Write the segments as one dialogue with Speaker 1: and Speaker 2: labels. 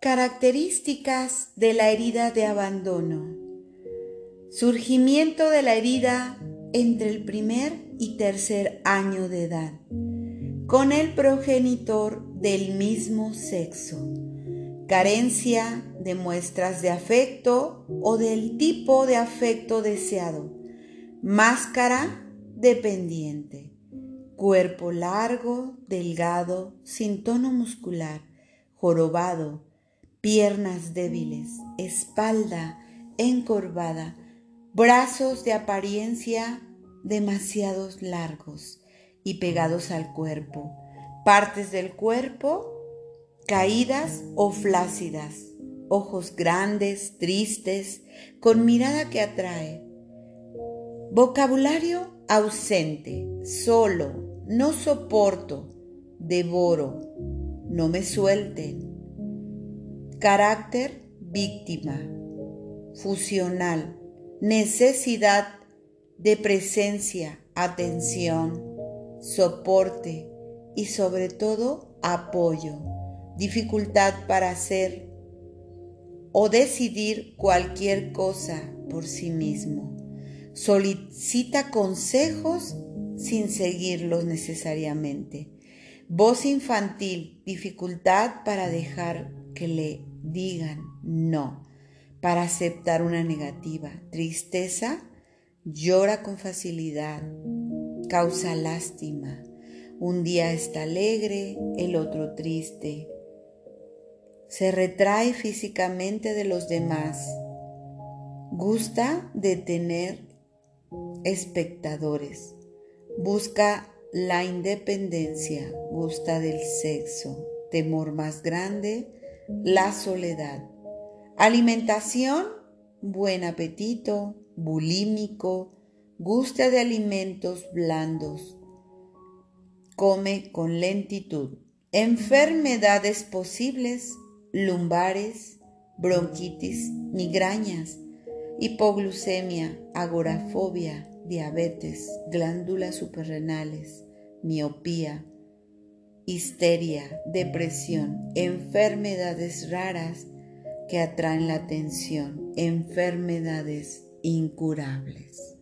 Speaker 1: Características de la herida de abandono. Surgimiento de la herida entre el primer y tercer año de edad, con el progenitor del mismo sexo. Carencia de muestras de afecto o del tipo de afecto deseado. Máscara dependiente. Cuerpo largo, delgado, sin tono muscular, jorobado, piernas débiles, espalda encorvada, brazos de apariencia demasiados largos y pegados al cuerpo, partes del cuerpo caídas o flácidas, ojos grandes, tristes, con mirada que atrae. Vocabulario ausente, solo, no soporto, devoro, no me suelten, Carácter víctima, fusional, necesidad de presencia, atención, soporte y sobre todo apoyo, dificultad para hacer o decidir cualquier cosa por sí mismo. Solicita consejos sin seguirlos necesariamente. Voz infantil, dificultad para dejar que le digan no para aceptar una negativa. Tristeza, llora con facilidad, causa lástima. Un día está alegre, el otro triste. Se retrae físicamente de los demás. Gusta de tener espectadores. Busca la independencia, gusta del sexo, temor más grande, la soledad. Alimentación, buen apetito, bulímico, gusta de alimentos blandos. Come con lentitud. Enfermedades posibles, lumbares, bronquitis, migrañas, hipoglucemia, agorafobia, diabetes, glándulas suprarrenales, miopía, histeria, depresión, enfermedades raras que atraen la atención, enfermedades incurables.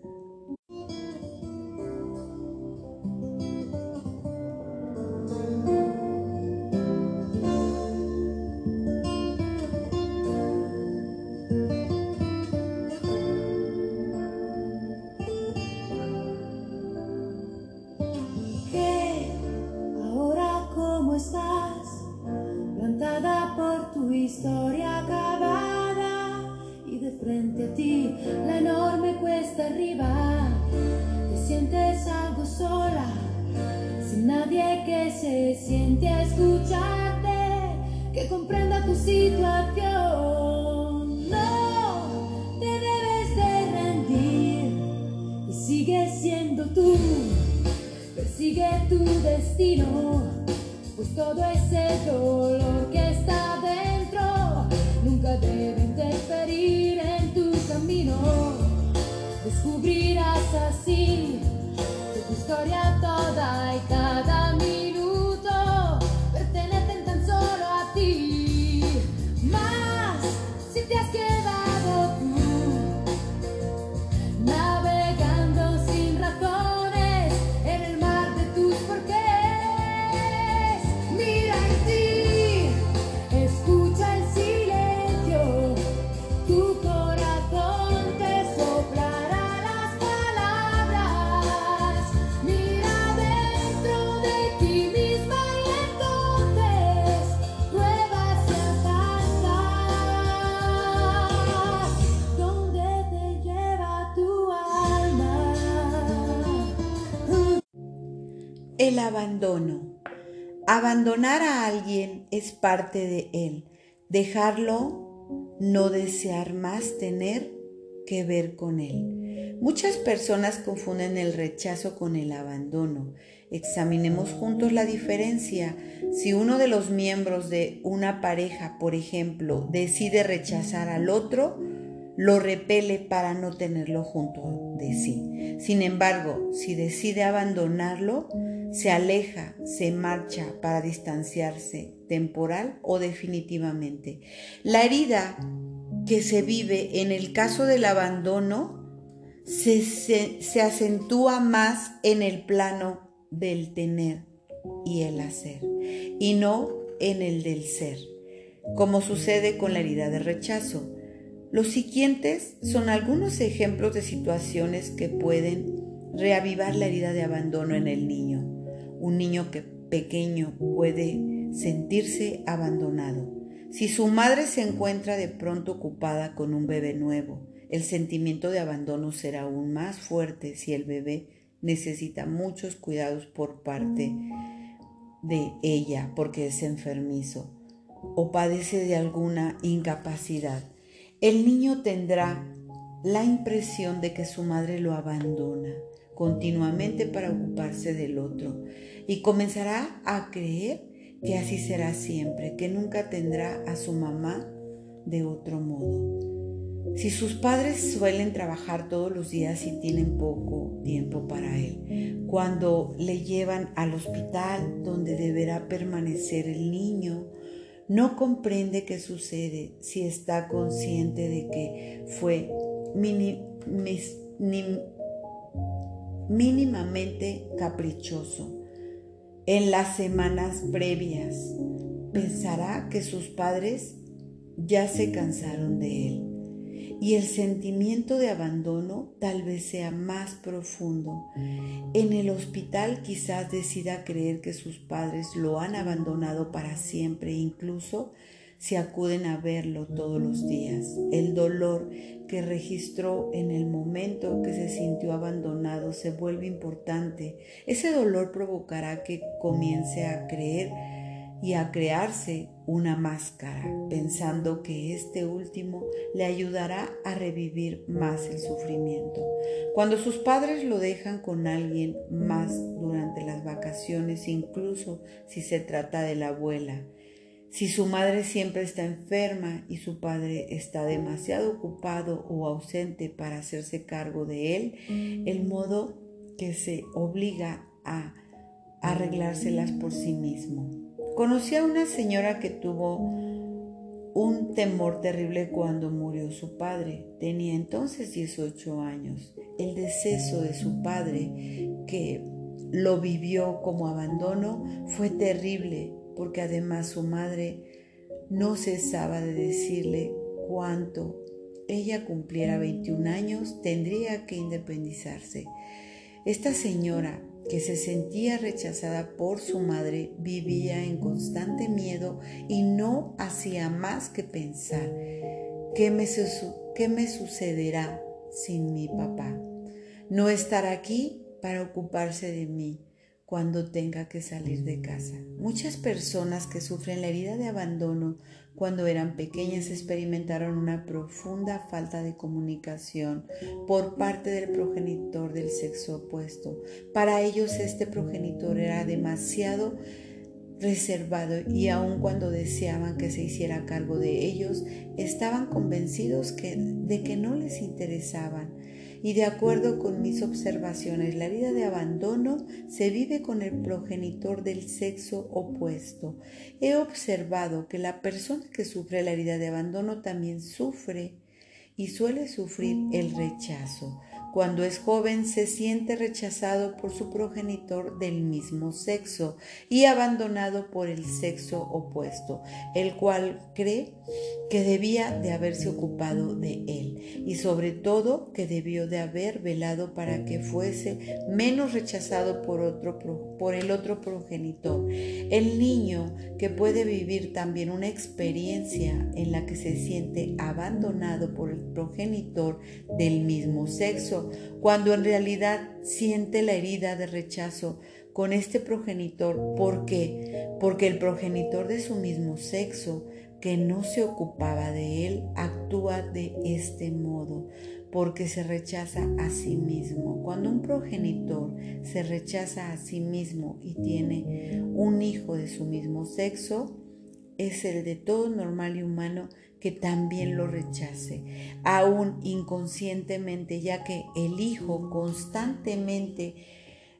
Speaker 2: Historia acabada y de frente a ti la enorme cuesta arriba. Te sientes algo sola, sin nadie que se siente a escucharte, que comprenda tu situación. No te debes de rendir y sigue siendo tú, persigue tu destino, pues todo ese dolor Descubrirás así tu historia
Speaker 1: abandono. Abandonar a alguien es parte de él. Dejarlo, no desear más tener que ver con él. Muchas personas confunden el rechazo con el abandono. Examinemos juntos la diferencia. Si uno de los miembros de una pareja, por ejemplo, decide rechazar al otro, lo repele para no tenerlo junto de sí. Sin embargo, si decide abandonarlo, se aleja, se marcha para distanciarse temporal o definitivamente. La herida que se vive en el caso del abandono se, se, acentúa más en el plano del tener y el hacer y no en el del ser, como sucede con la herida de rechazo. Los siguientes son algunos ejemplos de situaciones que pueden reavivar la herida de abandono en el niño. Un niño que pequeño puede sentirse abandonado. Si su madre se encuentra de pronto ocupada con un bebé nuevo, el sentimiento de abandono será aún más fuerte si el bebé necesita muchos cuidados por parte de ella porque es enfermizo o padece de alguna incapacidad. El niño tendrá la impresión de que su madre lo abandona continuamente para ocuparse del otro y comenzará a creer que así será siempre, que nunca tendrá a su mamá de otro modo. Si sus padres suelen trabajar todos los días y tienen poco tiempo para él, cuando le llevan al hospital donde deberá permanecer el niño, no comprende qué sucede si está consciente de que fue mínimamente caprichoso. En las semanas previas pensará que sus padres ya se cansaron de él y el sentimiento de abandono tal vez sea más profundo. En el hospital quizás decida creer que sus padres lo han abandonado para siempre, incluso si acuden a verlo todos los días. El dolor que registró en el momento que se sintió abandonado se vuelve importante. Ese dolor provocará que comience a creer y a crearse una máscara, pensando que este último le ayudará a revivir más el sufrimiento. Cuando sus padres lo dejan con alguien más durante las vacaciones, incluso si se trata de la abuela, si su madre siempre está enferma y su padre está demasiado ocupado o ausente para hacerse cargo de él, el modo que se obliga a arreglárselas por sí mismo. Conocí a una señora que tuvo un temor terrible cuando murió su padre. Tenía entonces 18 años. El deceso de su padre, que lo vivió como abandono, fue terrible porque además su madre no cesaba de decirle cuánto ella cumpliera 21 años tendría que independizarse. Esta señora que se sentía rechazada por su madre, vivía en constante miedo y no hacía más que pensar, ¿qué me, qué me sucederá sin mi papá? No estará aquí para ocuparse de mí cuando tenga que salir de casa. Muchas personas que sufren la herida de abandono cuando eran pequeñas experimentaron una profunda falta de comunicación por parte del progenitor del sexo opuesto. Para ellos este progenitor era demasiado reservado y aun cuando deseaban que se hiciera cargo de ellos, estaban convencidos de que no les interesaban y de acuerdo con mis observaciones, la herida de abandono se vive con el progenitor del sexo opuesto. He observado que la persona que sufre la herida de abandono también sufre y suele sufrir el rechazo. Cuando es joven se siente rechazado por su progenitor del mismo sexo y abandonado por el sexo opuesto, el cual cree que debía de haberse ocupado de él y sobre todo que debió de haber velado para que fuese menos rechazado por, el otro progenitor. El niño que puede vivir también una experiencia en la que se siente abandonado por el progenitor del mismo sexo cuando en realidad siente la herida de rechazo con este progenitor. ¿Por qué? Porque el progenitor de su mismo sexo, que no se ocupaba de él, actúa de este modo, porque se rechaza a sí mismo. Cuando un progenitor se rechaza a sí mismo y tiene un hijo de su mismo sexo, es el de todo normal y humano que también lo rechace, aún inconscientemente, ya que el hijo constantemente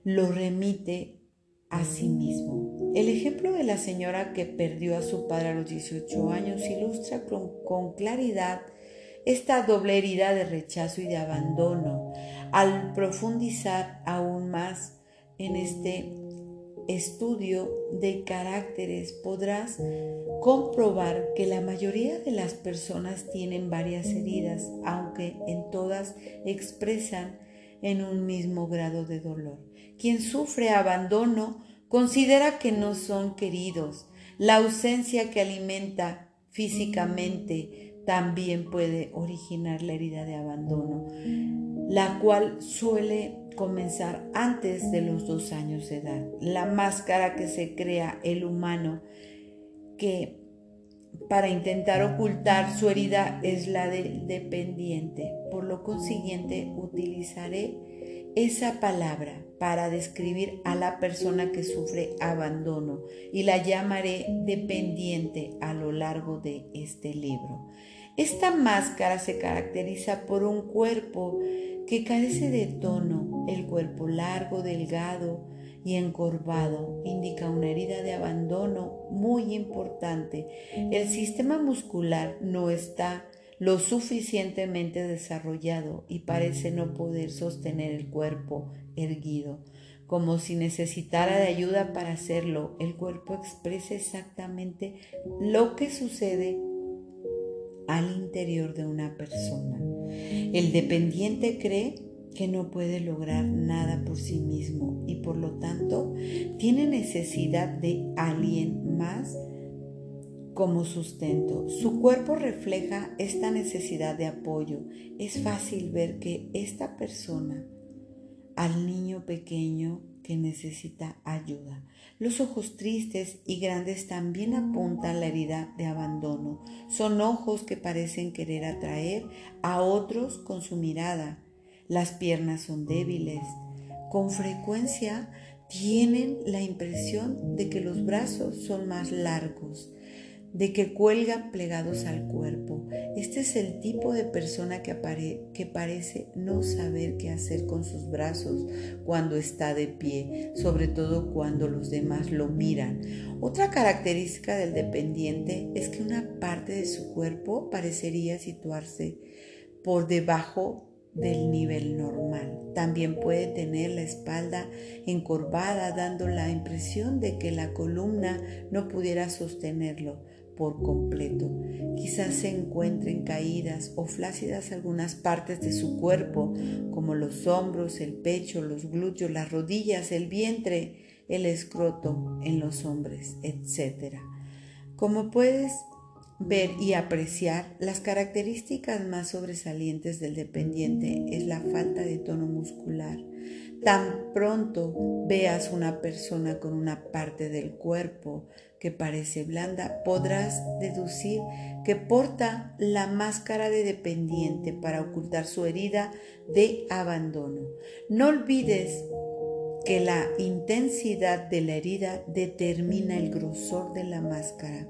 Speaker 1: lo remite a sí mismo. El ejemplo de la señora que perdió a su padre a los 18 años ilustra con, claridad esta doble herida de rechazo y de abandono. Al profundizar aún más en este estudio de caracteres podrás comprobar que la mayoría de las personas tienen varias heridas, aunque en todas expresan en un mismo grado de dolor. Quien sufre abandono considera que no son queridos. La ausencia que alimenta físicamente también puede originar la herida de abandono, la cual suele comenzar antes de los dos años de edad. La máscara que se crea el humano que para intentar ocultar su herida es la del dependiente. Por lo consiguiente, utilizaré esa palabra para describir a la persona que sufre abandono y la llamaré dependiente a lo largo de este libro. Esta máscara se caracteriza por un cuerpo que carece de tono, el cuerpo largo, delgado y encorvado indica una herida de abandono muy importante. El sistema muscular no está lo suficientemente desarrollado y parece no poder sostener el cuerpo erguido, como si necesitara de ayuda para hacerlo. El cuerpo expresa exactamente lo que sucede al interior de una persona. El dependiente cree que no puede lograr nada por sí mismo y por lo tanto tiene necesidad de alguien más como sustento. Su cuerpo refleja esta necesidad de apoyo. Es fácil ver que esta persona, al niño pequeño que necesita ayuda. Los ojos tristes y grandes también apuntan la herida de abandono. Son ojos que parecen querer atraer a otros con su mirada. Las piernas son débiles. Con frecuencia tienen la impresión de que los brazos son más largos de que cuelgan plegados al cuerpo. Este es el tipo de persona que, parece no saber qué hacer con sus brazos cuando está de pie, sobre todo cuando los demás lo miran. Otra característica del dependiente es que una parte de su cuerpo parecería situarse por debajo del nivel normal. También puede tener la espalda encorvada, dando la impresión de que la columna no pudiera sostenerlo por completo. Quizás se encuentren caídas o flácidas algunas partes de su cuerpo, como los hombros, el pecho, los glúteos, las rodillas, el vientre, el escroto en los hombres, etc. Como puedes ver y apreciar, las características más sobresalientes del dependiente es la falta de tono muscular. Tan pronto veas una persona con una parte del cuerpo que parece blanda, podrás deducir que porta la máscara de dependiente para ocultar su herida de abandono. No olvides que la intensidad de la herida determina el grosor de la máscara.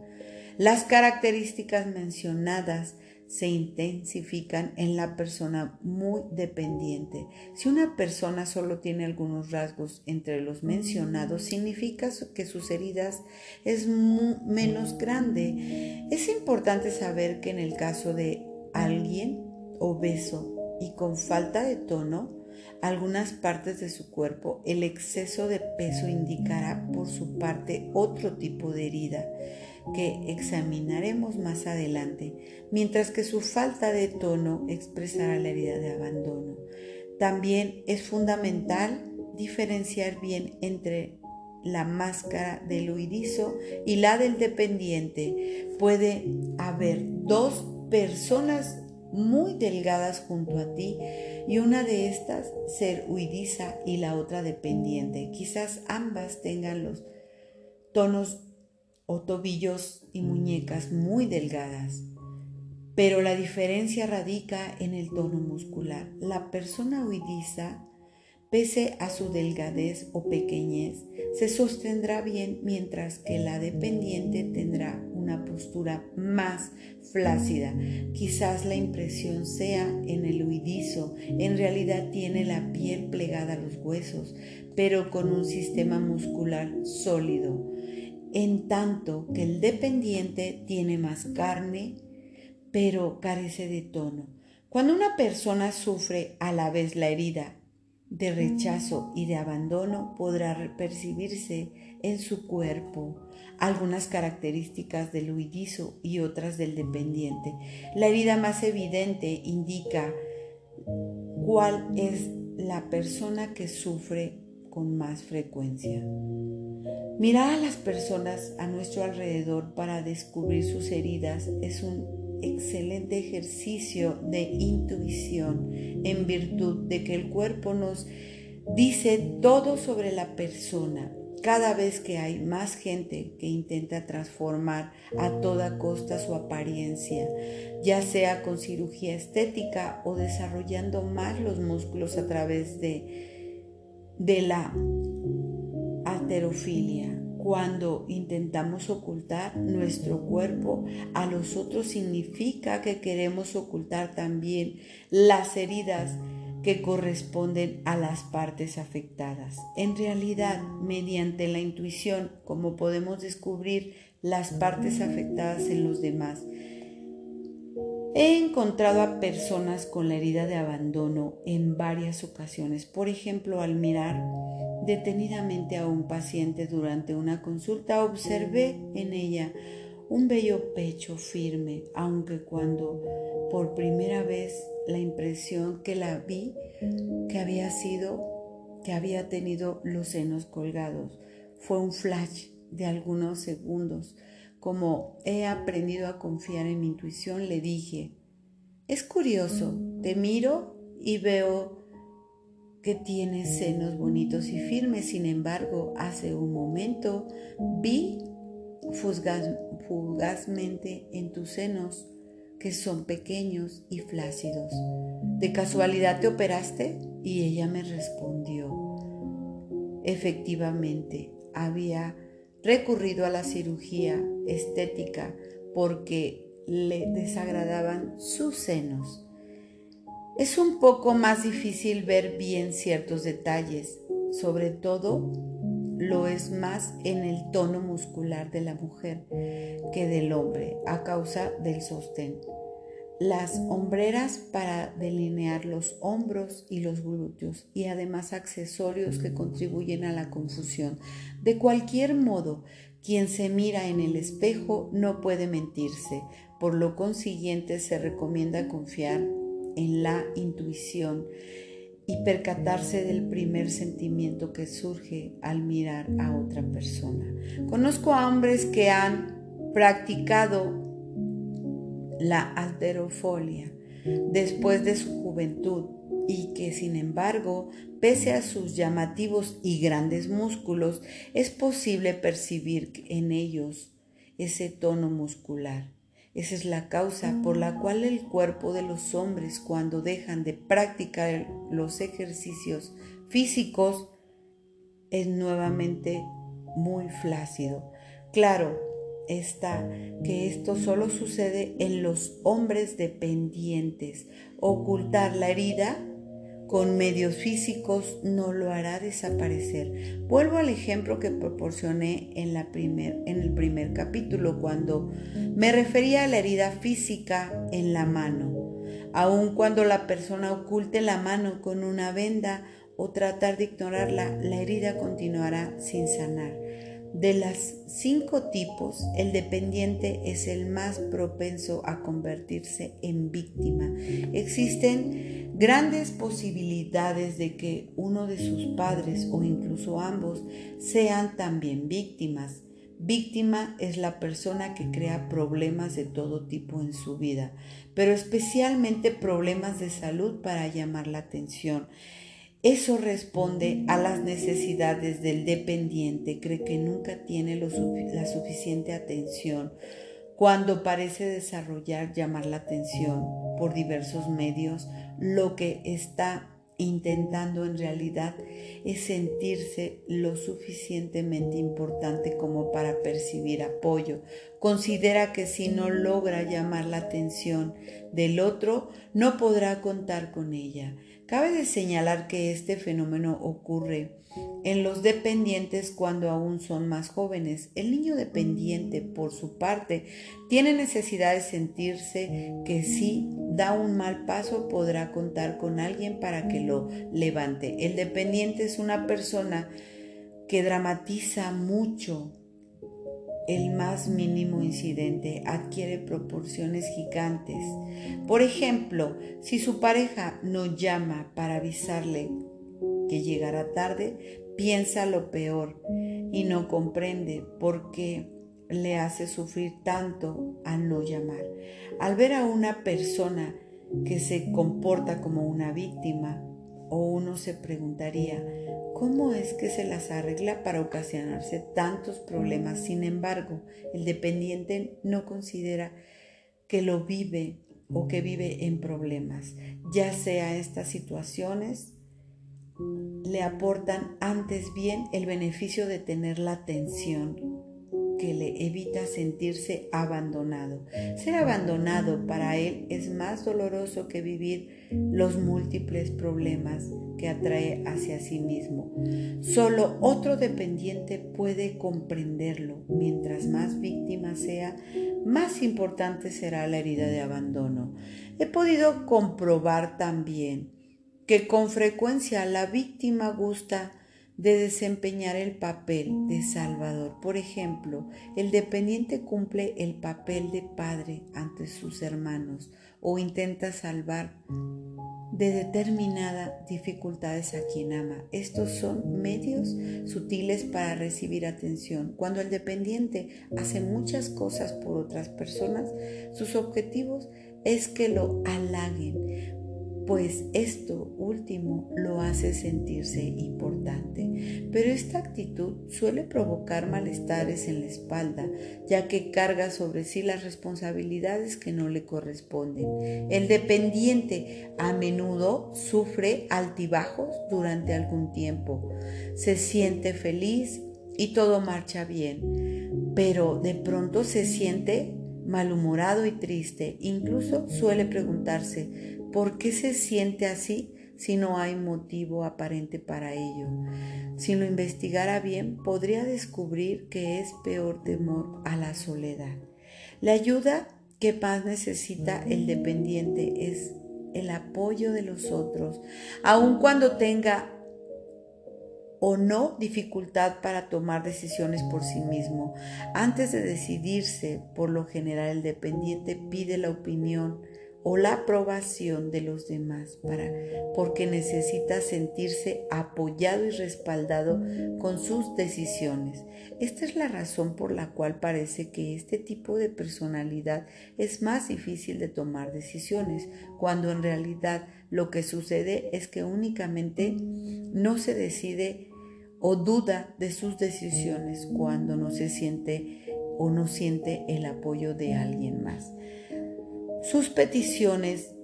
Speaker 1: Las características mencionadas se intensifican en la persona muy dependiente. Si una persona solo tiene algunos rasgos entre los mencionados, significa que sus heridas es menos grande. Es importante saber que en el caso de alguien obeso y con falta de tono, algunas partes de su cuerpo, el exceso de peso indicará por su parte otro tipo de herida que examinaremos más adelante, mientras que su falta de tono expresará la herida de abandono. También es fundamental diferenciar bien entre la máscara del huidizo y la del dependiente. Puede haber dos personas muy delgadas junto a ti y una de estas ser huidiza y la otra dependiente. Quizás ambas tengan los tonos o tobillos y muñecas muy delgadas. Pero la diferencia radica en el tono muscular. La persona huidiza, pese a su delgadez o pequeñez, se sostendrá bien mientras que la dependiente tendrá una postura más flácida. Quizás la impresión sea en el huidizo, en realidad tiene la piel plegada a los huesos, pero con un sistema muscular sólido, en tanto que el dependiente tiene más carne, pero carece de tono. Cuando una persona sufre a la vez la herida de rechazo y de abandono podrá percibirse en su cuerpo algunas características del huidizo y otras del dependiente. La herida más evidente indica cuál es la persona que sufre con más frecuencia. Mirar a las personas a nuestro alrededor para descubrir sus heridas es un excelente ejercicio de intuición en virtud de que el cuerpo nos dice todo sobre la persona. Cada vez que hay más gente que intenta transformar a toda costa su apariencia, ya sea con cirugía estética o desarrollando más los músculos a través de, de la cuando intentamos ocultar nuestro cuerpo a los otros significa que queremos ocultar también las heridas que corresponden a las partes afectadas. En realidad, mediante la intuición, como podemos descubrir las partes afectadas en los demás, He encontrado a personas con la herida de abandono en varias ocasiones. Por ejemplo, al mirar detenidamente a un paciente durante una consulta, observé en ella un bello pecho firme, aunque cuando por primera vez la impresión que la vi que había sido que había tenido los senos colgados. Fue un flash de algunos segundos. Como he aprendido a confiar en mi intuición, le dije, es curioso, te miro y veo que tienes senos bonitos y firmes, sin embargo, hace un momento vi fugazmente en tus senos que son pequeños y flácidos. ¿De casualidad te operaste? Y ella me respondió, efectivamente, había recurrido a la cirugía estética porque le desagradaban sus senos. Es un poco más difícil ver bien ciertos detalles, sobre todo lo es más en el tono muscular de la mujer que del hombre a causa del sostén las hombreras para delinear los hombros y los glúteos y además accesorios que contribuyen a la confusión. De cualquier modo, quien se mira en el espejo no puede mentirse, por lo consiguiente se recomienda confiar en la intuición y percatarse del primer sentimiento que surge al mirar a otra persona. Conozco a hombres que han practicado la alterofolia después de su juventud y que sin embargo, pese a sus llamativos y grandes músculos, es posible percibir en ellos ese tono muscular. Esa es la causa por la cual el cuerpo de los hombres cuando dejan de practicar los ejercicios físicos es nuevamente muy flácido. Claro, está que esto solo sucede en los hombres dependientes. Ocultar la herida con medios físicos no lo hará desaparecer. Vuelvo al ejemplo que proporcioné en, la primer, en el primer capítulo cuando me refería a la herida física en la mano. Aun cuando la persona oculte la mano con una venda o tratar de ignorarla, la herida continuará sin sanar. De las cinco tipos, el dependiente es el más propenso a convertirse en víctima. Existen grandes posibilidades de que uno de sus padres o incluso ambos sean también víctimas. Víctima es la persona que crea problemas de todo tipo en su vida, pero especialmente problemas de salud para llamar la atención. Eso responde a las necesidades del dependiente, cree que nunca tiene la suficiente atención. Cuando parece desarrollar, llamar la atención por diversos medios, lo que está intentando en realidad es sentirse lo suficientemente importante como para percibir apoyo. Considera que si no logra llamar la atención del otro, no podrá contar con ella. Cabe de señalar que este fenómeno ocurre en los dependientes cuando aún son más jóvenes. El niño dependiente, por su parte, tiene necesidad de sentirse que si da un mal paso podrá contar con alguien para que lo levante. El dependiente es una persona que dramatiza mucho el más mínimo incidente adquiere proporciones gigantes. Por ejemplo, si su pareja no llama para avisarle que llegará tarde, piensa lo peor y no comprende por qué le hace sufrir tanto al no llamar. Al ver a una persona que se comporta como una víctima, o uno se preguntaría, ¿cómo es que se las arregla para ocasionarse tantos problemas? Sin embargo, el dependiente no considera que lo vive o que vive en problemas, ya sea estas situaciones le aportan antes bien el beneficio de tener la atención le evita sentirse abandonado. Ser abandonado para él es más doloroso que vivir los múltiples problemas que atrae hacia sí mismo. Solo otro dependiente puede comprenderlo. Mientras más víctima sea, más importante será la herida de abandono. He podido comprobar también que con frecuencia la víctima gusta de desempeñar el papel de Salvador. Por ejemplo, el dependiente cumple el papel de padre ante sus hermanos o intenta salvar de determinadas dificultades a quien ama. Estos son medios sutiles para recibir atención. Cuando el dependiente hace muchas cosas por otras personas, sus objetivos es que lo halaguen, pues esto último lo hace sentirse importante. Pero esta actitud suele provocar malestares en la espalda, ya que carga sobre sí las responsabilidades que no le corresponden. El dependiente a menudo sufre altibajos durante algún tiempo. Se siente feliz y todo marcha bien, pero de pronto se siente malhumorado y triste. Incluso suele preguntarse, ¿Por qué se siente así si no hay motivo aparente para ello? Si lo investigara bien, podría descubrir que es peor temor a la soledad. La ayuda que más necesita el dependiente es el apoyo de los otros, aun cuando tenga o no dificultad para tomar decisiones por sí mismo. Antes de decidirse, por lo general el dependiente pide la opinión o la aprobación de los demás para porque necesita sentirse apoyado y respaldado con sus decisiones. Esta es la razón por la cual parece que este tipo de personalidad es más difícil de tomar decisiones, cuando en realidad lo que sucede es que únicamente no se decide o duda de sus decisiones cuando no se siente o no siente el apoyo de alguien más. Sus peticiones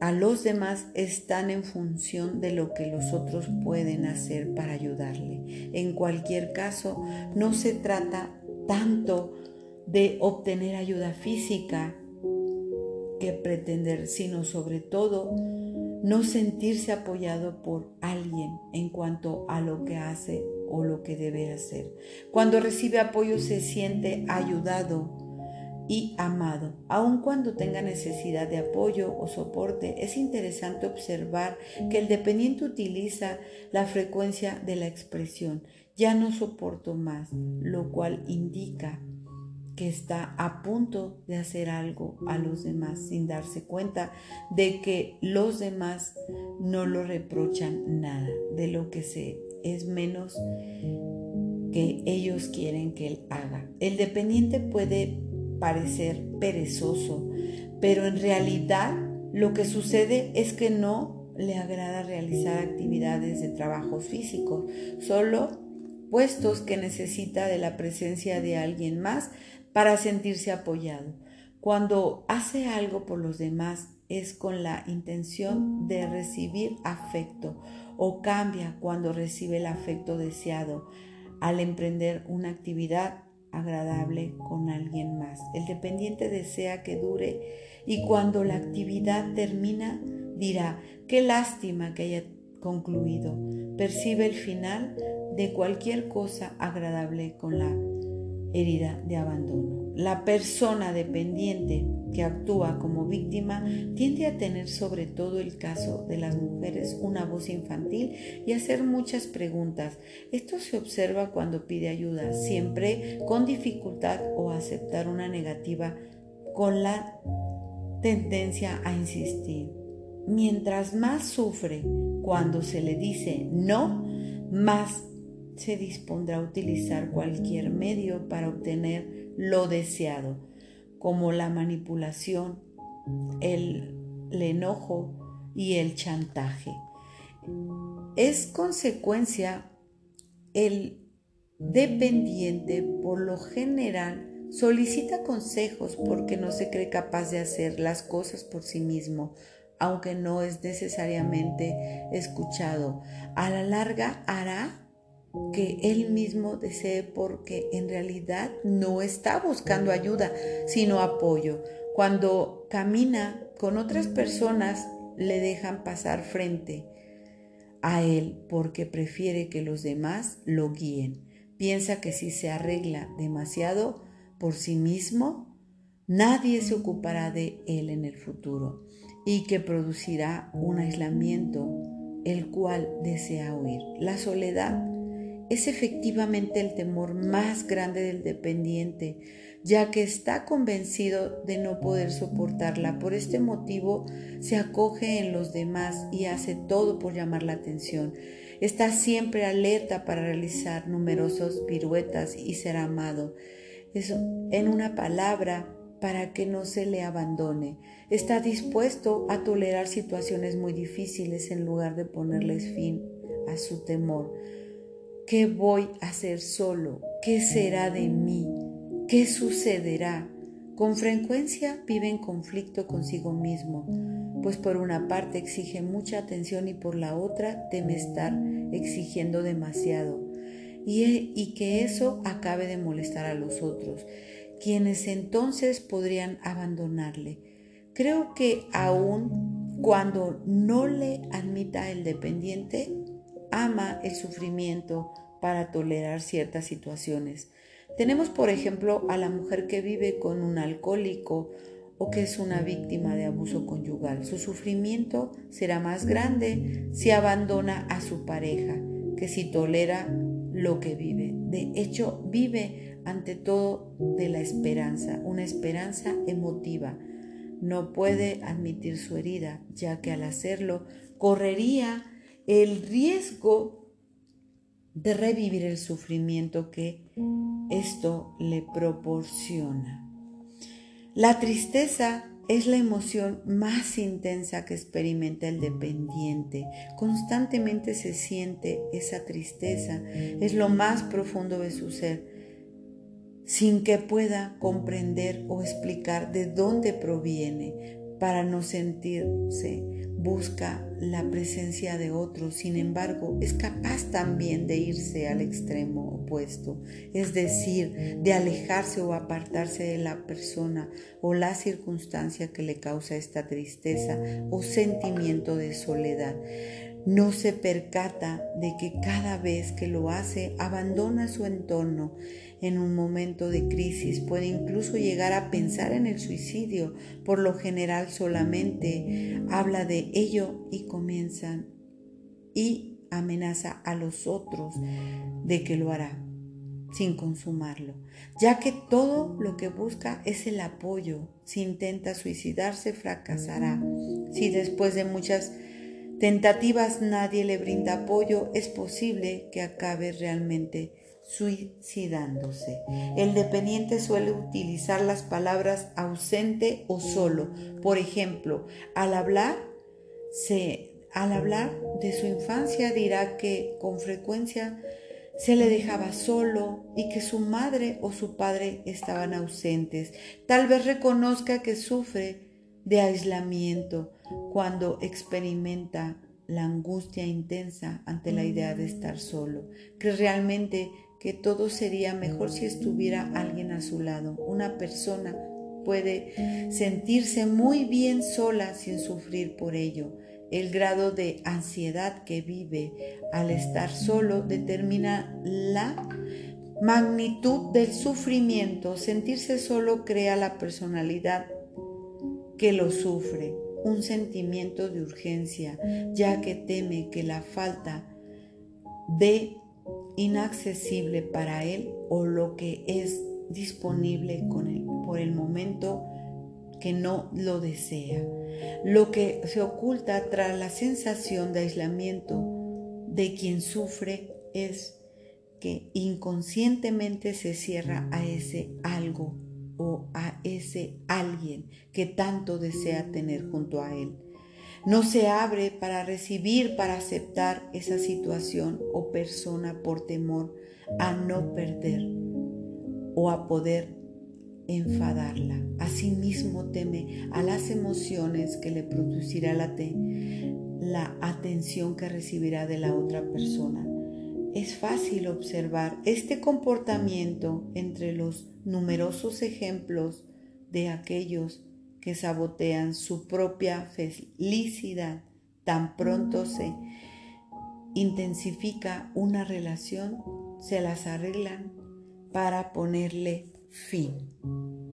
Speaker 1: a los demás están en función de lo que los otros pueden hacer para ayudarle. En cualquier caso, no se trata tanto de obtener ayuda física que pretender, sino sobre todo no sentirse apoyado por alguien en cuanto a lo que hace o lo que debe hacer. Cuando recibe apoyo se siente ayudado y amado. Aun cuando tenga necesidad de apoyo o soporte, es interesante observar que el dependiente utiliza la frecuencia de la expresión ya no soporto más, lo cual indica que está a punto de hacer algo a los demás sin darse cuenta de que los demás no lo reprochan nada de lo que se es menos que ellos quieren que él haga. El dependiente puede parecer perezoso, pero en realidad lo que sucede es que no le agrada realizar actividades de trabajo físico, solo puestos que necesita de la presencia de alguien más para sentirse apoyado. Cuando hace algo por los demás, es con la intención de recibir afecto o cambia cuando recibe el afecto deseado al emprender una actividad agradable con alguien más. El dependiente desea que dure y cuando la actividad termina dirá, qué lástima que haya concluido. Percibe el final de cualquier cosa agradable con la herida de abandono. La persona dependiente que actúa como víctima tiende a tener sobre todo el caso de las mujeres una voz infantil y hacer muchas preguntas. Esto se observa cuando pide ayuda, siempre con dificultad o aceptar una negativa con la tendencia a insistir. Mientras más sufre cuando se le dice no, más se dispondrá a utilizar cualquier medio para obtener lo deseado, como la manipulación, el, enojo y el chantaje. Es consecuencia el dependiente por lo general solicita consejos porque no se cree capaz de hacer las cosas por sí mismo, aunque no es necesariamente escuchado. A la larga hará que él mismo desee porque en realidad no está buscando ayuda, sino apoyo. Cuando camina con otras personas, le dejan pasar frente a él porque prefiere que los demás lo guíen. Piensa que si se arregla demasiado por sí mismo, nadie se ocupará de él en el futuro y que producirá un aislamiento el cual desea huir. La soledad es efectivamente el temor más grande del dependiente, ya que está convencido de no poder soportarla. Por este motivo se acoge en los demás y hace todo por llamar la atención. Está siempre alerta para realizar numerosos piruetas y ser amado. En una palabra, para que no se le abandone. Está dispuesto a tolerar situaciones muy difíciles en lugar de ponerles fin a su temor. ¿Qué voy a hacer solo? ¿Qué será de mí? ¿Qué sucederá? Con frecuencia vive en conflicto consigo mismo, pues por una parte exige mucha atención y por la otra teme estar exigiendo demasiado y, y que eso acabe de molestar a los otros, quienes entonces podrían abandonarle. Creo que aun cuando no le admita el dependiente, ama el sufrimiento para tolerar ciertas situaciones. Tenemos, por ejemplo, a la mujer que vive con un alcohólico o que es una víctima de abuso conyugal. Su sufrimiento será más grande si abandona a su pareja que si tolera lo que vive. De hecho, vive ante todo de la esperanza, una esperanza emotiva. No puede admitir su herida, ya que al hacerlo correría el riesgo de revivir el sufrimiento que esto le proporciona. La tristeza es la emoción más intensa que experimenta el dependiente. Constantemente se siente esa tristeza. Es lo más profundo de su ser, sin que pueda comprender o explicar de dónde proviene para no sentirse busca la presencia de otros, sin embargo, es capaz también de irse al extremo opuesto, es decir, de alejarse o apartarse de la persona o la circunstancia que le causa esta tristeza o sentimiento de soledad. No se percata de que cada vez que lo hace abandona su entorno en un momento de crisis, puede incluso llegar a pensar en el suicidio. Por lo general solamente habla de ello y comienzan y amenaza a los otros de que lo hará sin consumarlo, ya que todo lo que busca es el apoyo. Si intenta suicidarse, fracasará. Si después de muchas tentativas nadie le brinda apoyo, es posible que acabe realmente suicidándose. El dependiente suele utilizar las palabras ausente o solo. Por ejemplo, al hablar, se, al hablar de su infancia dirá que con frecuencia se le dejaba solo y que su madre o su padre estaban ausentes. Tal vez reconozca que sufre de aislamiento cuando experimenta la angustia intensa ante la idea de estar solo, que realmente que todo sería mejor si estuviera alguien a su lado. Una persona puede sentirse muy bien sola sin sufrir por ello. El grado de ansiedad que vive al estar solo determina la magnitud del sufrimiento. Sentirse solo crea la personalidad que lo sufre, un sentimiento de urgencia, ya que teme que la falta de inaccesible para él o lo que es disponible por el momento que no lo desea. Lo que se oculta tras la sensación de aislamiento de quien sufre es que inconscientemente se cierra a ese algo o a ese alguien que tanto desea tener junto a él. No se abre para recibir, para aceptar esa situación o persona por temor a no perder o a poder enfadarla. Asimismo teme a las emociones que le producirá la, la atención que recibirá de la otra persona. Es fácil observar este comportamiento entre los numerosos ejemplos de aquellos que sabotean su propia felicidad tan pronto se intensifica una relación, se las arreglan para ponerle fin.